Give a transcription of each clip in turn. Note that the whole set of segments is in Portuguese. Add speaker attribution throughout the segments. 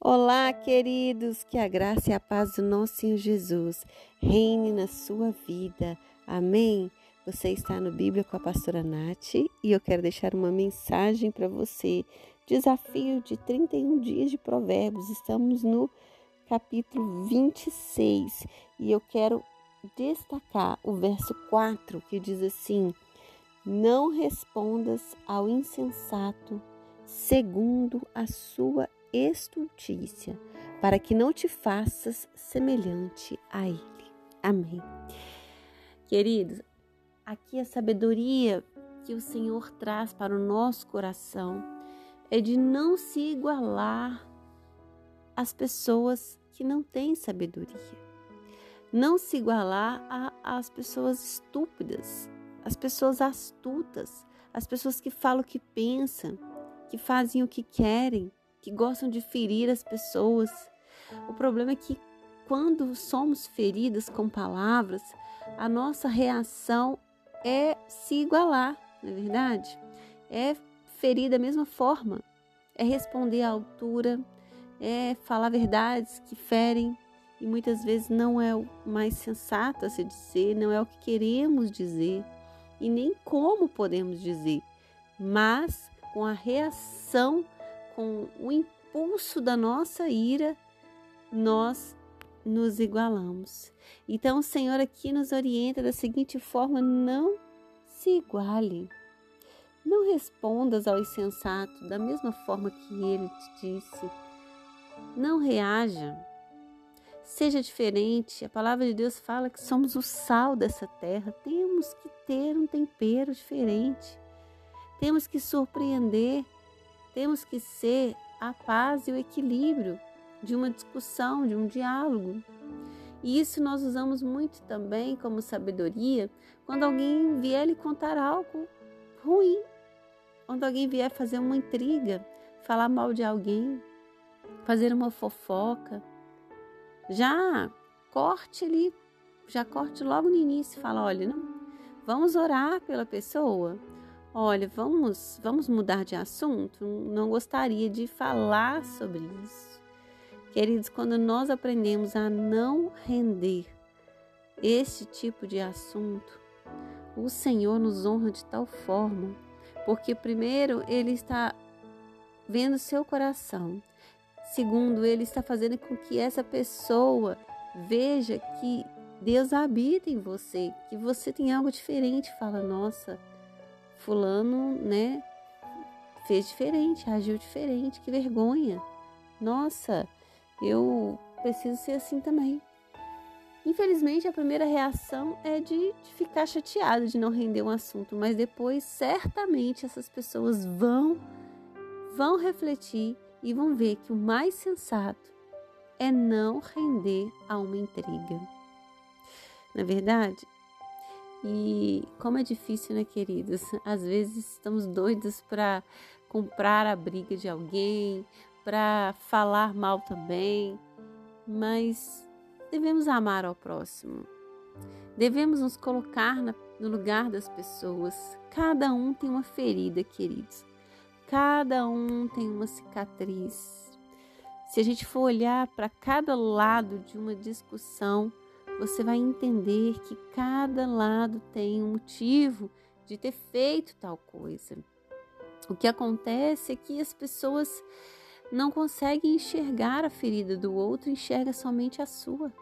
Speaker 1: Olá, queridos, que a graça e a paz do nosso Senhor Jesus reine na sua vida. Amém? Você está no Bíblia com a pastora Nath e eu quero deixar uma mensagem para você. Desafio de 31 dias de Provérbios. Estamos no capítulo 26 e eu quero destacar o verso 4 que diz assim: Não respondas ao insensato segundo a sua estultícia, para que não te faças semelhante a ele. Amém. Queridos, aqui a sabedoria que o Senhor traz para o nosso coração é de não se igualar às pessoas que não têm sabedoria. Não se igualar às pessoas estúpidas, às pessoas astutas, às pessoas que falam o que pensam, que fazem o que querem, que gostam de ferir as pessoas. O problema é que quando somos feridas com palavras, a nossa reação é se igualar, não é verdade? É ferir da mesma forma, é responder à altura, é falar verdades que ferem e muitas vezes não é o mais sensato a se dizer, não é o que queremos dizer e nem como podemos dizer, mas com a reação com o impulso da nossa ira, nós nos igualamos. Então, o Senhor aqui nos orienta da seguinte forma: não se iguale. Não respondas ao insensato da mesma forma que ele te disse. Não reaja. Seja diferente. A palavra de Deus fala que somos o sal dessa terra. Temos que ter um tempero diferente. Temos que surpreender temos que ser a paz e o equilíbrio de uma discussão, de um diálogo. E isso nós usamos muito também como sabedoria quando alguém vier lhe contar algo ruim, quando alguém vier fazer uma intriga, falar mal de alguém, fazer uma fofoca. Já corte ali, já corte logo no início, fala, olha, não, vamos orar pela pessoa. Olha, vamos, vamos mudar de assunto? Não gostaria de falar sobre isso. Queridos, quando nós aprendemos a não render este tipo de assunto, o Senhor nos honra de tal forma, porque primeiro ele está vendo seu coração. Segundo, ele está fazendo com que essa pessoa veja que Deus habita em você, que você tem algo diferente. Fala, nossa, fulano, né, fez diferente, agiu diferente, que vergonha. Nossa, eu preciso ser assim também. Infelizmente, a primeira reação é de, de, ficar chateado de não render um assunto, mas depois, certamente, essas pessoas vão, vão refletir e vão ver que o mais sensato é não render a uma intriga. Na verdade, e como é difícil, né, queridos? Às vezes estamos doidos para comprar a briga de alguém, para falar mal também, mas devemos amar ao próximo. Devemos nos colocar no lugar das pessoas. Cada um tem uma ferida, queridos. Cada um tem uma cicatriz. Se a gente for olhar para cada lado de uma discussão, você vai entender que cada lado tem um motivo de ter feito tal coisa. O que acontece é que as pessoas não conseguem enxergar a ferida do outro, enxerga somente a sua.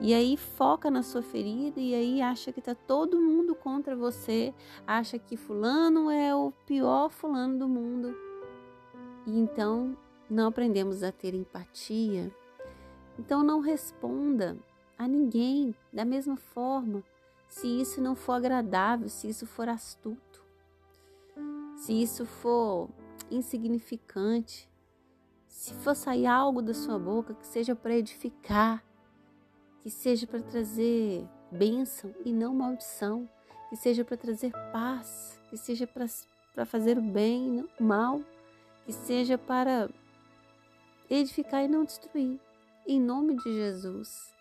Speaker 1: E aí foca na sua ferida e aí acha que tá todo mundo contra você, acha que fulano é o pior fulano do mundo. E então não aprendemos a ter empatia. Então não responda a ninguém da mesma forma, se isso não for agradável, se isso for astuto, se isso for insignificante, se for sair algo da sua boca que seja para edificar, que seja para trazer bênção e não maldição, que seja para trazer paz, que seja para fazer o bem e não o mal, que seja para edificar e não destruir. Em nome de Jesus.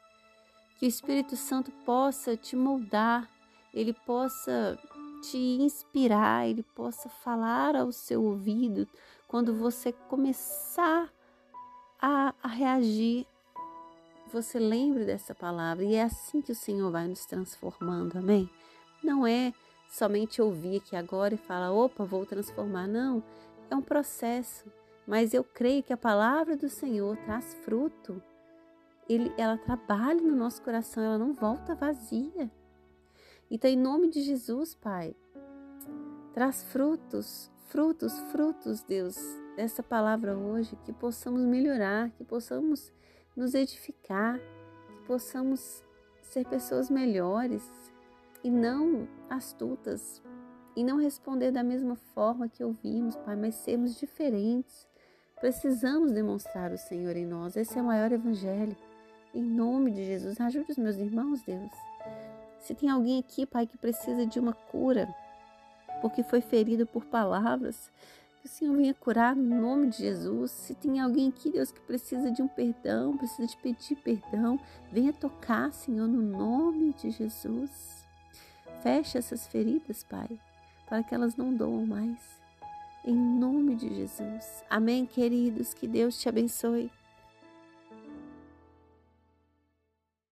Speaker 1: Que o Espírito Santo possa te moldar, ele possa te inspirar, ele possa falar ao seu ouvido quando você começar reagir, você lembre dessa palavra e é assim que o Senhor vai nos transformando, amém? Não é somente ouvir aqui agora e falar, opa, vou transformar. Não, é um processo. Mas eu creio que a palavra do Senhor traz fruto. Ele, ela trabalha no nosso coração, ela não volta vazia. Então, em nome de Jesus, Pai, traz frutos, frutos, frutos, Deus, dessa palavra hoje, que possamos melhorar, que possamos nos edificar, que possamos ser pessoas melhores e não astutas, e não responder da mesma forma que ouvimos, Pai, mas sermos diferentes. Precisamos demonstrar o Senhor em nós. Esse é o maior evangelho. Em nome de Jesus, ajude os meus irmãos, Deus. Se tem alguém aqui, Pai, que precisa de uma cura, porque foi ferido por palavras, que o Senhor venha curar no nome de Jesus. Se tem alguém aqui, Deus, que precisa de um perdão, precisa de pedir perdão, venha tocar, Senhor, no nome de Jesus. Feche essas feridas, Pai, para que elas não doam mais. Em nome de Jesus. Amém, queridos. Que Deus te abençoe.